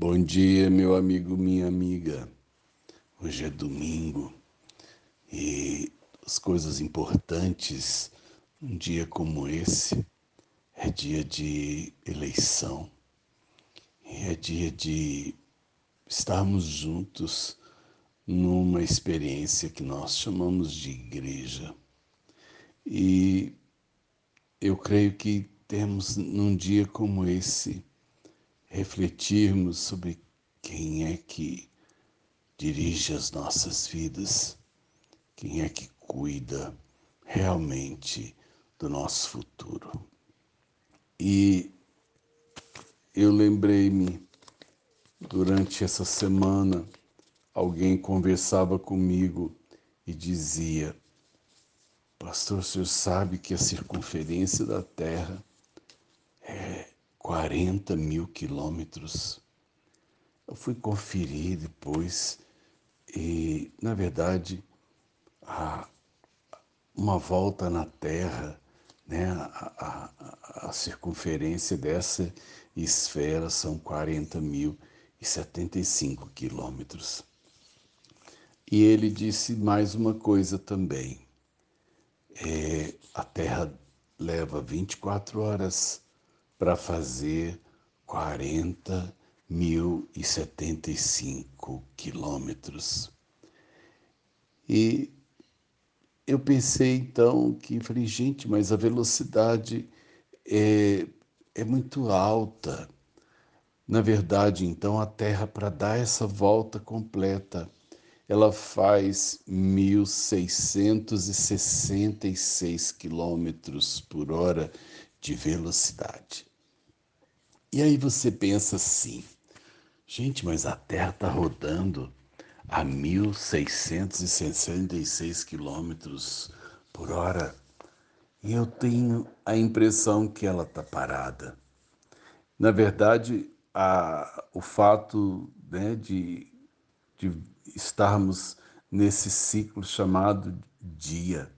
Bom dia, meu amigo, minha amiga. Hoje é domingo e as coisas importantes, um dia como esse, é dia de eleição, é dia de estarmos juntos numa experiência que nós chamamos de igreja. E eu creio que temos num dia como esse refletirmos sobre quem é que dirige as nossas vidas, quem é que cuida realmente do nosso futuro. E eu lembrei-me, durante essa semana, alguém conversava comigo e dizia: Pastor, o senhor sabe que a circunferência da Terra é 40 mil quilômetros. Eu fui conferir depois e, na verdade, a, uma volta na Terra, né, a, a, a circunferência dessa esfera são 40 mil e 75 quilômetros. E ele disse mais uma coisa também. É, a Terra leva 24 horas para fazer 40.075 quilômetros. E eu pensei então que, falei, gente, mas a velocidade é, é muito alta. Na verdade, então, a Terra, para dar essa volta completa, ela faz 1.666 quilômetros por hora de velocidade. E aí você pensa assim, gente, mas a Terra está rodando a 1.666 quilômetros por hora e eu tenho a impressão que ela está parada. Na verdade, a, o fato né, de, de estarmos nesse ciclo chamado dia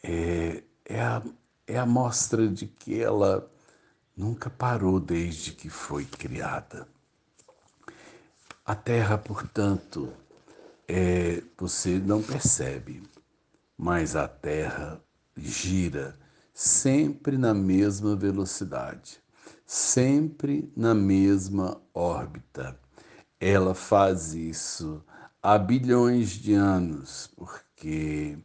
é, é, a, é a mostra de que ela nunca parou desde que foi criada. A Terra, portanto, é, você não percebe, mas a Terra gira sempre na mesma velocidade, sempre na mesma órbita. Ela faz isso há bilhões de anos, porque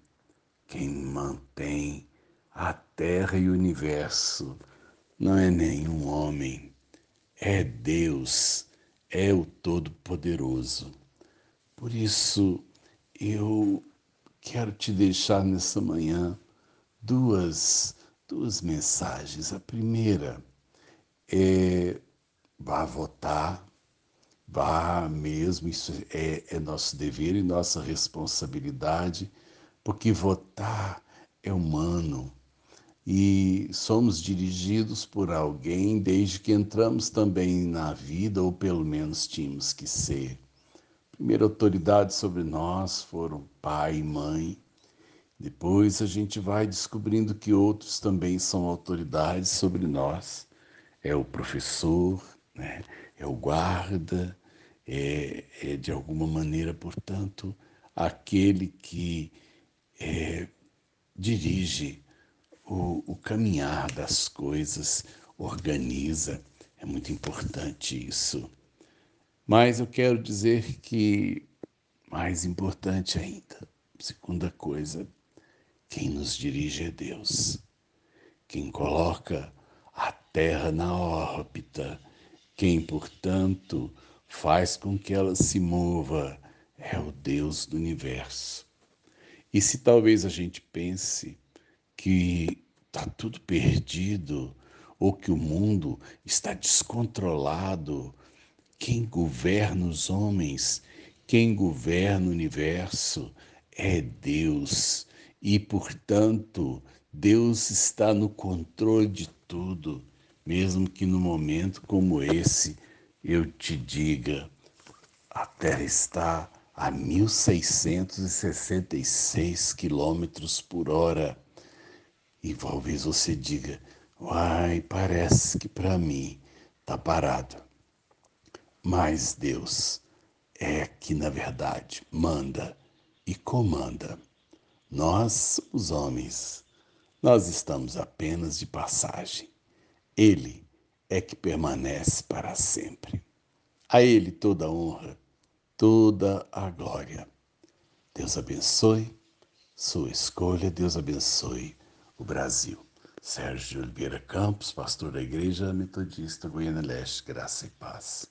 quem mantém a Terra e o universo não é nenhum homem, é Deus, é o Todo-Poderoso. Por isso, eu quero te deixar nessa manhã duas, duas mensagens. A primeira é vá votar, vá mesmo, isso é, é nosso dever e nossa responsabilidade, porque votar é humano, e somos dirigidos por alguém desde que entramos também na vida, ou pelo menos tínhamos que ser. Primeira autoridade sobre nós foram pai e mãe. Depois a gente vai descobrindo que outros também são autoridades sobre nós. É o professor, né? é o guarda, é, é de alguma maneira, portanto, aquele que é, dirige o, o caminhar das coisas, organiza. É muito importante isso. Mas eu quero dizer que, mais importante ainda, segunda coisa, quem nos dirige é Deus. Quem coloca a terra na órbita, quem, portanto, faz com que ela se mova, é o Deus do universo. E se talvez a gente pense que está tudo perdido ou que o mundo está descontrolado. Quem governa os homens, quem governa o universo é Deus e, portanto, Deus está no controle de tudo, mesmo que no momento como esse eu te diga: a Terra está a 1666 quilômetros por hora e talvez você diga, uai, parece que para mim está parado. mas Deus é que, na verdade, manda e comanda. Nós, os homens, nós estamos apenas de passagem. Ele é que permanece para sempre. A Ele toda a honra, toda a glória. Deus abençoe sua escolha, Deus abençoe o Brasil. Sérgio Oliveira Campos, pastor da Igreja Metodista Goiânia Leste, graça e paz.